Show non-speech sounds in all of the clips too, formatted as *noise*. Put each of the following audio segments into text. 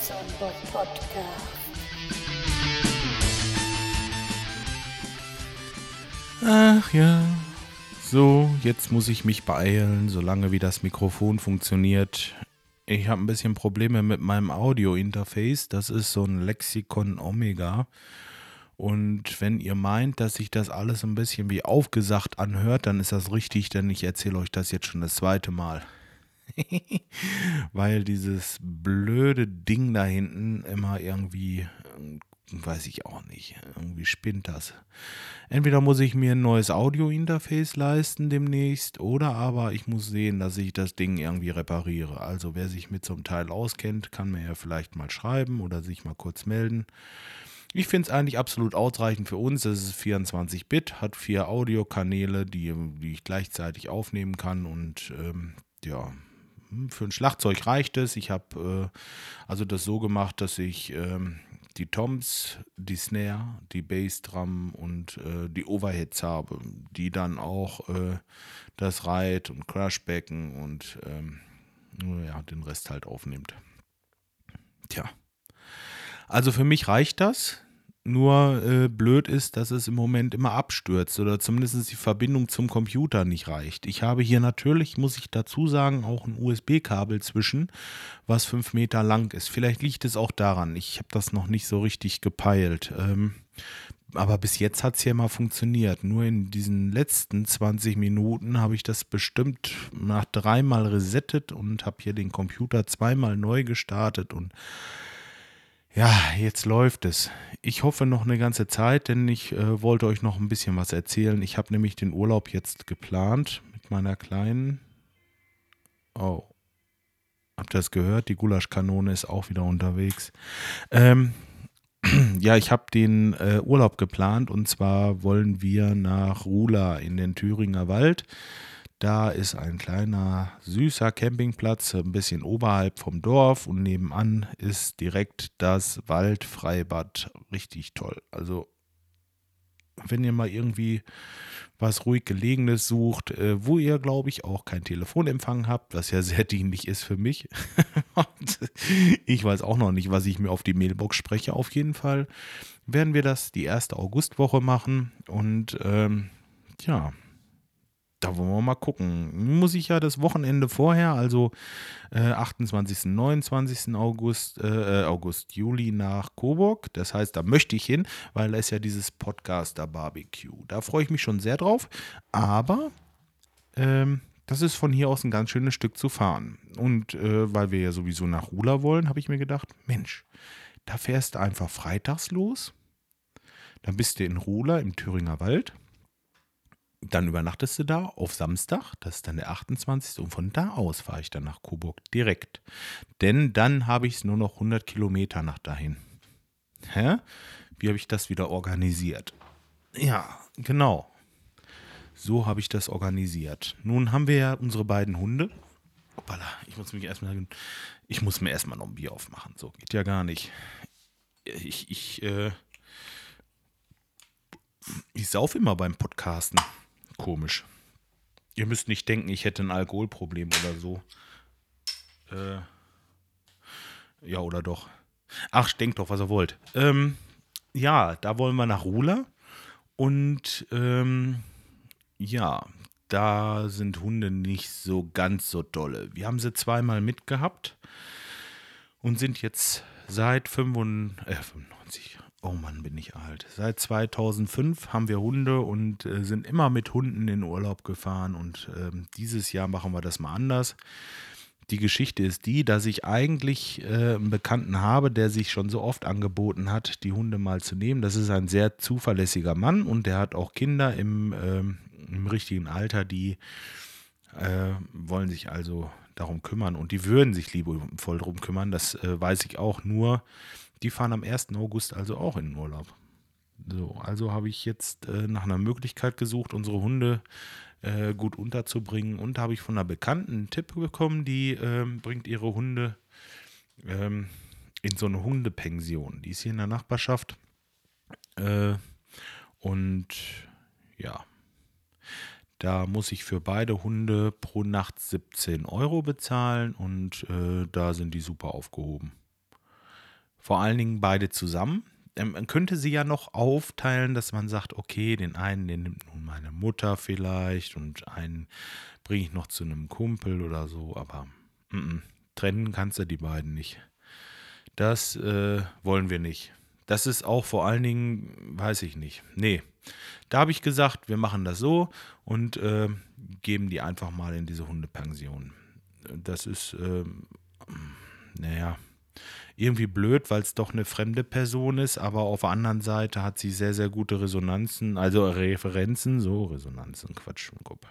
Sonnenbock Podcast. Ach ja. So, jetzt muss ich mich beeilen, solange wie das Mikrofon funktioniert. Ich habe ein bisschen Probleme mit meinem Audio-Interface. Das ist so ein Lexikon Omega. Und wenn ihr meint, dass sich das alles ein bisschen wie aufgesagt anhört, dann ist das richtig, denn ich erzähle euch das jetzt schon das zweite Mal. *laughs* Weil dieses blöde Ding da hinten immer irgendwie weiß ich auch nicht. Irgendwie spinnt das. Entweder muss ich mir ein neues Audio-Interface leisten demnächst oder aber ich muss sehen, dass ich das Ding irgendwie repariere. Also wer sich mit so einem Teil auskennt, kann mir ja vielleicht mal schreiben oder sich mal kurz melden. Ich finde es eigentlich absolut ausreichend für uns. Es ist 24-Bit, hat vier Audiokanäle, die, die ich gleichzeitig aufnehmen kann und ähm, ja, für ein Schlagzeug reicht es. Ich habe äh, also das so gemacht, dass ich ähm, die Toms, die Snare, die Bassdrum und äh, die Overheads habe, die dann auch äh, das Ride und Crashbecken und ähm, ja, den Rest halt aufnimmt. Tja. Also für mich reicht das. Nur äh, blöd ist, dass es im Moment immer abstürzt oder zumindest die Verbindung zum Computer nicht reicht. Ich habe hier natürlich, muss ich dazu sagen, auch ein USB-Kabel zwischen, was fünf Meter lang ist. Vielleicht liegt es auch daran. Ich habe das noch nicht so richtig gepeilt. Ähm, aber bis jetzt hat es ja mal funktioniert. Nur in diesen letzten 20 Minuten habe ich das bestimmt nach dreimal resettet und habe hier den Computer zweimal neu gestartet und ja, jetzt läuft es. Ich hoffe noch eine ganze Zeit, denn ich äh, wollte euch noch ein bisschen was erzählen. Ich habe nämlich den Urlaub jetzt geplant mit meiner kleinen. Oh. Habt ihr das gehört? Die Gulaschkanone ist auch wieder unterwegs. Ähm, *clears throat* ja, ich habe den äh, Urlaub geplant und zwar wollen wir nach Rula in den Thüringer Wald. Da ist ein kleiner, süßer Campingplatz, ein bisschen oberhalb vom Dorf und nebenan ist direkt das Waldfreibad. Richtig toll. Also, wenn ihr mal irgendwie was ruhig gelegenes sucht, äh, wo ihr, glaube ich, auch kein Telefonempfang habt, was ja sehr *laughs* dienlich ist für mich. *laughs* ich weiß auch noch nicht, was ich mir auf die Mailbox spreche. Auf jeden Fall werden wir das die erste Augustwoche machen und ähm, ja, da wollen wir mal gucken. Muss ich ja das Wochenende vorher, also äh, 28., 29. August, äh, äh, August, Juli nach Coburg. Das heißt, da möchte ich hin, weil da ist ja dieses Podcaster Barbecue. Da freue ich mich schon sehr drauf. Aber ähm, das ist von hier aus ein ganz schönes Stück zu fahren. Und äh, weil wir ja sowieso nach Rula wollen, habe ich mir gedacht, Mensch, da fährst du einfach freitags los. Dann bist du in Rula im Thüringer Wald dann übernachtest du da auf Samstag, das ist dann der 28. Und von da aus fahre ich dann nach Coburg direkt. Denn dann habe ich es nur noch 100 Kilometer nach dahin. Hä? Wie habe ich das wieder organisiert? Ja, genau. So habe ich das organisiert. Nun haben wir ja unsere beiden Hunde. Hoppala, ich muss mich erstmal. Ich muss mir erstmal noch ein Bier aufmachen. So geht ja gar nicht. Ich, ich, äh, ich sauf immer beim Podcasten. Komisch. Ihr müsst nicht denken, ich hätte ein Alkoholproblem oder so. Äh, ja, oder doch. Ach, denkt doch, was ihr wollt. Ähm, ja, da wollen wir nach Rula. Und ähm, ja, da sind Hunde nicht so ganz so dolle. Wir haben sie zweimal mitgehabt und sind jetzt seit 95, äh, 95 Oh Mann, bin ich alt. Seit 2005 haben wir Hunde und äh, sind immer mit Hunden in Urlaub gefahren und äh, dieses Jahr machen wir das mal anders. Die Geschichte ist die, dass ich eigentlich äh, einen Bekannten habe, der sich schon so oft angeboten hat, die Hunde mal zu nehmen. Das ist ein sehr zuverlässiger Mann und der hat auch Kinder im, ähm, im richtigen Alter, die äh, wollen sich also darum kümmern und die würden sich liebevoll darum kümmern. Das äh, weiß ich auch nur die fahren am 1. August also auch in den Urlaub. So, also habe ich jetzt äh, nach einer Möglichkeit gesucht, unsere Hunde äh, gut unterzubringen. Und habe ich von einer Bekannten einen Tipp bekommen, die äh, bringt ihre Hunde ähm, in so eine Hundepension. Die ist hier in der Nachbarschaft. Äh, und ja, da muss ich für beide Hunde pro Nacht 17 Euro bezahlen und äh, da sind die super aufgehoben. Vor allen Dingen beide zusammen. Ähm, man könnte sie ja noch aufteilen, dass man sagt, okay, den einen, den nimmt nun meine Mutter vielleicht und einen bringe ich noch zu einem Kumpel oder so, aber m -m, trennen kannst du die beiden nicht. Das äh, wollen wir nicht. Das ist auch vor allen Dingen, weiß ich nicht. Nee, da habe ich gesagt, wir machen das so und äh, geben die einfach mal in diese Hundepension. Das ist, äh, naja, irgendwie blöd, weil es doch eine fremde Person ist, aber auf der anderen Seite hat sie sehr, sehr gute Resonanzen, also Referenzen, so Resonanzen, Quatsch, Gruppe.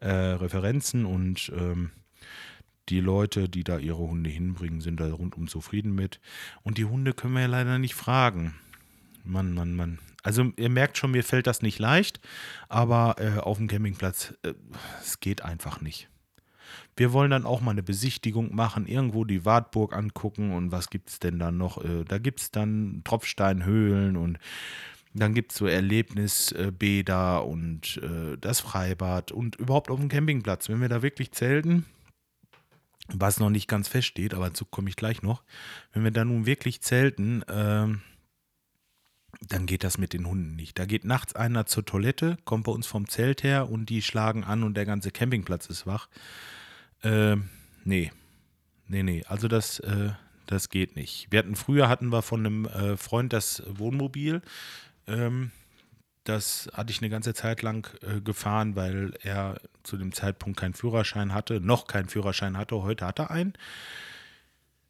Äh, Referenzen und ähm, die Leute, die da ihre Hunde hinbringen, sind da rundum zufrieden mit. Und die Hunde können wir ja leider nicht fragen. Mann, Mann, Mann. Also ihr merkt schon, mir fällt das nicht leicht, aber äh, auf dem Campingplatz, äh, es geht einfach nicht. Wir wollen dann auch mal eine Besichtigung machen, irgendwo die Wartburg angucken und was gibt es denn da noch? Äh, da gibt es dann Tropfsteinhöhlen und dann gibt es so Erlebnisbäder und äh, das Freibad und überhaupt auf dem Campingplatz. Wenn wir da wirklich zelten, was noch nicht ganz feststeht, aber dazu komme ich gleich noch, wenn wir da nun wirklich zelten, äh, dann geht das mit den Hunden nicht. Da geht nachts einer zur Toilette, kommt bei uns vom Zelt her und die schlagen an und der ganze Campingplatz ist wach. Äh, nee. Nee, nee. Also das, äh, das geht nicht. Wir hatten früher hatten wir von einem äh, Freund das Wohnmobil. Ähm, das hatte ich eine ganze Zeit lang äh, gefahren, weil er zu dem Zeitpunkt keinen Führerschein hatte, noch keinen Führerschein hatte, heute hat er einen.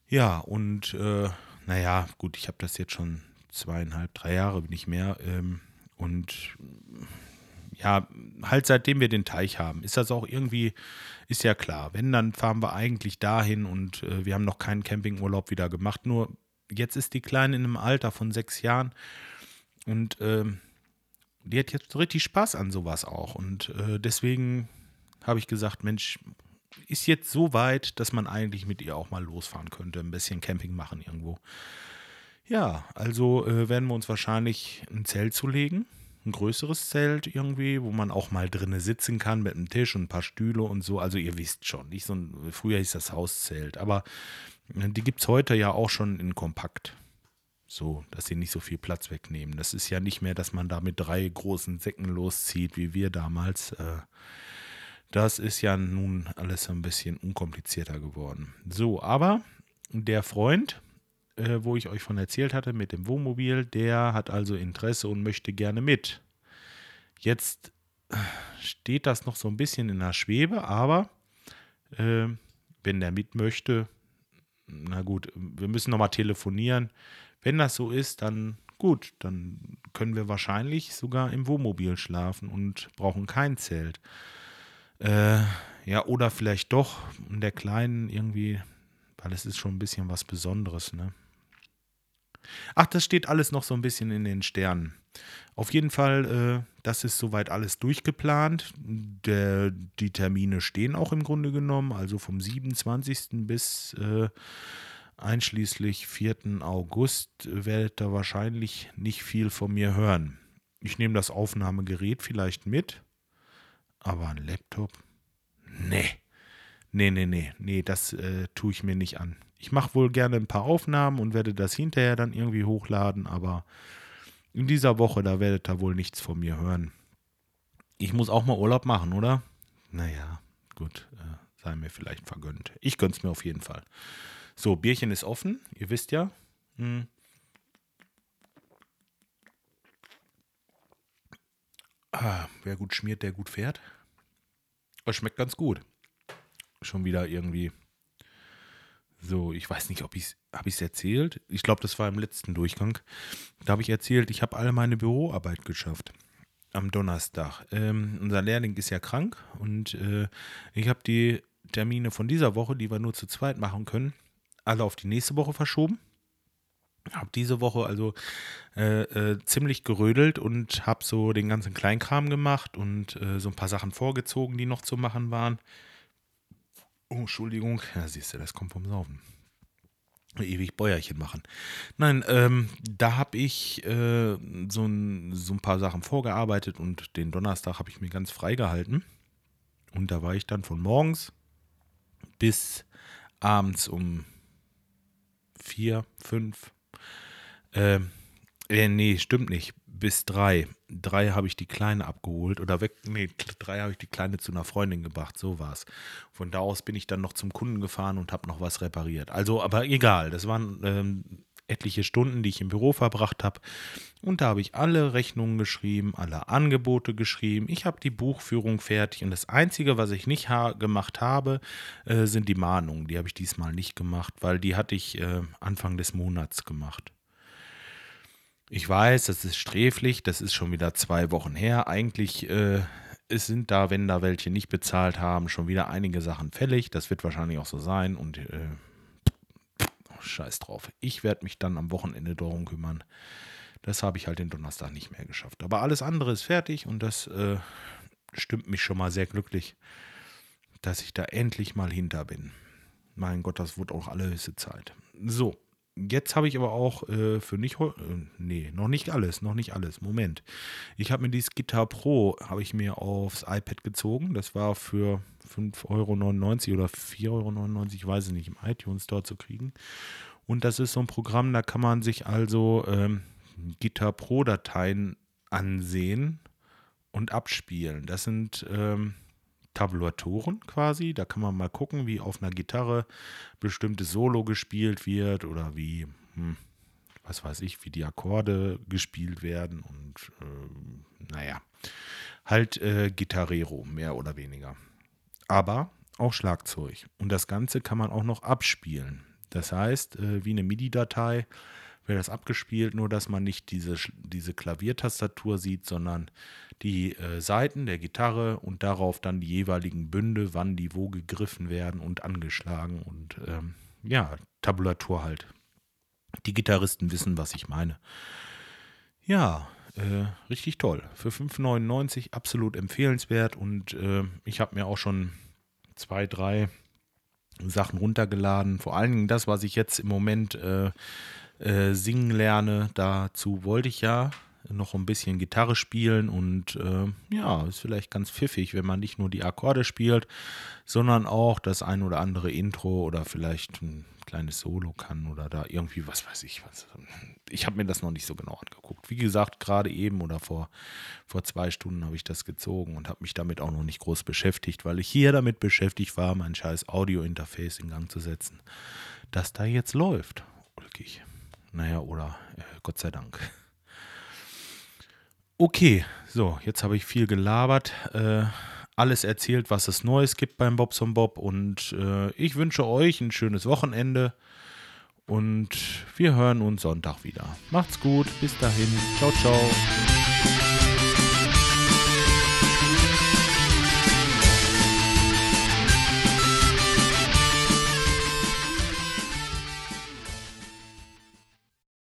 Ja, und äh, naja, gut, ich habe das jetzt schon zweieinhalb, drei Jahre, nicht mehr. Ähm, und ja, halt seitdem wir den Teich haben, ist das auch irgendwie, ist ja klar. Wenn, dann fahren wir eigentlich dahin und äh, wir haben noch keinen Campingurlaub wieder gemacht. Nur jetzt ist die Kleine in einem Alter von sechs Jahren und ähm, die hat jetzt richtig Spaß an sowas auch. Und äh, deswegen habe ich gesagt, Mensch, ist jetzt so weit, dass man eigentlich mit ihr auch mal losfahren könnte, ein bisschen Camping machen irgendwo. Ja, also äh, werden wir uns wahrscheinlich ein Zelt zulegen ein größeres Zelt irgendwie, wo man auch mal drinnen sitzen kann mit einem Tisch und ein paar Stühle und so. Also ihr wisst schon, nicht so ein, früher hieß das Hauszelt, aber äh, die gibt es heute ja auch schon in kompakt. So, dass sie nicht so viel Platz wegnehmen. Das ist ja nicht mehr, dass man da mit drei großen Säcken loszieht, wie wir damals. Äh, das ist ja nun alles ein bisschen unkomplizierter geworden. So, aber der Freund, äh, wo ich euch von erzählt hatte mit dem Wohnmobil, der hat also Interesse und möchte gerne mit. Jetzt äh, steht das noch so ein bisschen in der Schwebe, aber äh, wenn der mit möchte, na gut, wir müssen nochmal telefonieren. Wenn das so ist, dann gut, dann können wir wahrscheinlich sogar im Wohnmobil schlafen und brauchen kein Zelt. Äh, ja, oder vielleicht doch in der Kleinen irgendwie, weil es ist schon ein bisschen was Besonderes, ne? Ach, das steht alles noch so ein bisschen in den Sternen. Auf jeden Fall, äh, das ist soweit alles durchgeplant. Der, die Termine stehen auch im Grunde genommen, also vom 27. bis äh, einschließlich 4. August werdet ihr wahrscheinlich nicht viel von mir hören. Ich nehme das Aufnahmegerät vielleicht mit, aber ein Laptop? Nee. Nee, nee, nee, nee, das äh, tue ich mir nicht an. Ich mache wohl gerne ein paar Aufnahmen und werde das hinterher dann irgendwie hochladen, aber in dieser Woche, da werdet ihr wohl nichts von mir hören. Ich muss auch mal Urlaub machen, oder? Naja, gut, äh, sei mir vielleicht vergönnt. Ich gönn's mir auf jeden Fall. So, Bierchen ist offen, ihr wisst ja. Hm. Ah, wer gut schmiert, der gut fährt. Es schmeckt ganz gut schon wieder irgendwie so, ich weiß nicht, ob ich es, habe ich es erzählt? Ich glaube, das war im letzten Durchgang. Da habe ich erzählt, ich habe alle meine Büroarbeit geschafft am Donnerstag. Ähm, unser Lehrling ist ja krank und äh, ich habe die Termine von dieser Woche, die wir nur zu zweit machen können, alle auf die nächste Woche verschoben. Habe diese Woche also äh, äh, ziemlich gerödelt und habe so den ganzen Kleinkram gemacht und äh, so ein paar Sachen vorgezogen, die noch zu machen waren. Oh, Entschuldigung. Ja, siehst du, das kommt vom Saufen. Ewig Bäuerchen machen. Nein, ähm, da habe ich äh, so, ein, so ein paar Sachen vorgearbeitet und den Donnerstag habe ich mir ganz frei gehalten. Und da war ich dann von morgens bis abends um vier, fünf. Ähm, äh, nee, stimmt nicht. Bis drei. Drei habe ich die Kleine abgeholt oder weg. Nee, drei habe ich die Kleine zu einer Freundin gebracht. So war es. Von da aus bin ich dann noch zum Kunden gefahren und habe noch was repariert. Also, aber egal. Das waren ähm, etliche Stunden, die ich im Büro verbracht habe. Und da habe ich alle Rechnungen geschrieben, alle Angebote geschrieben. Ich habe die Buchführung fertig. Und das Einzige, was ich nicht ha gemacht habe, äh, sind die Mahnungen. Die habe ich diesmal nicht gemacht, weil die hatte ich äh, Anfang des Monats gemacht. Ich weiß, das ist sträflich, das ist schon wieder zwei Wochen her. Eigentlich äh, es sind da, wenn da welche nicht bezahlt haben, schon wieder einige Sachen fällig. Das wird wahrscheinlich auch so sein. Und äh, scheiß drauf. Ich werde mich dann am Wochenende darum kümmern. Das habe ich halt den Donnerstag nicht mehr geschafft. Aber alles andere ist fertig und das äh, stimmt mich schon mal sehr glücklich, dass ich da endlich mal hinter bin. Mein Gott, das wurde auch allerhöchste Zeit. So, Jetzt habe ich aber auch äh, für nicht, äh, nee, noch nicht alles, noch nicht alles. Moment. Ich habe mir dieses Guitar Pro, habe ich mir aufs iPad gezogen. Das war für 5,99 Euro oder 4,99 Euro, ich weiß es nicht, im iTunes Store zu kriegen. Und das ist so ein Programm, da kann man sich also ähm, Guitar Pro Dateien ansehen und abspielen. Das sind ähm, Tabulatoren quasi. Da kann man mal gucken, wie auf einer Gitarre bestimmtes Solo gespielt wird oder wie, hm, was weiß ich, wie die Akkorde gespielt werden und äh, naja, halt äh, Gitarrero, mehr oder weniger. Aber auch Schlagzeug. Und das Ganze kann man auch noch abspielen. Das heißt, äh, wie eine MIDI-Datei wird das abgespielt, nur dass man nicht diese, diese Klaviertastatur sieht, sondern die äh, Seiten der Gitarre und darauf dann die jeweiligen Bünde, wann die wo gegriffen werden und angeschlagen und ähm, ja, Tabulatur halt. Die Gitarristen wissen, was ich meine. Ja, äh, richtig toll. Für 5,99 absolut empfehlenswert und äh, ich habe mir auch schon zwei, drei Sachen runtergeladen. Vor allen Dingen das, was ich jetzt im Moment äh, äh singen lerne. Dazu wollte ich ja noch ein bisschen Gitarre spielen und äh, ja, ist vielleicht ganz pfiffig, wenn man nicht nur die Akkorde spielt, sondern auch das ein oder andere Intro oder vielleicht ein kleines Solo kann oder da irgendwie, was weiß ich, was. Ich habe mir das noch nicht so genau angeguckt. Wie gesagt, gerade eben oder vor, vor zwei Stunden habe ich das gezogen und habe mich damit auch noch nicht groß beschäftigt, weil ich hier damit beschäftigt war, mein scheiß Audio-Interface in Gang zu setzen, das da jetzt läuft. Ulkig. Naja, oder äh, Gott sei Dank. Okay, so, jetzt habe ich viel gelabert, äh, alles erzählt, was es Neues gibt beim Bobson Bob und äh, ich wünsche euch ein schönes Wochenende und wir hören uns Sonntag wieder. Macht's gut, bis dahin, ciao, ciao.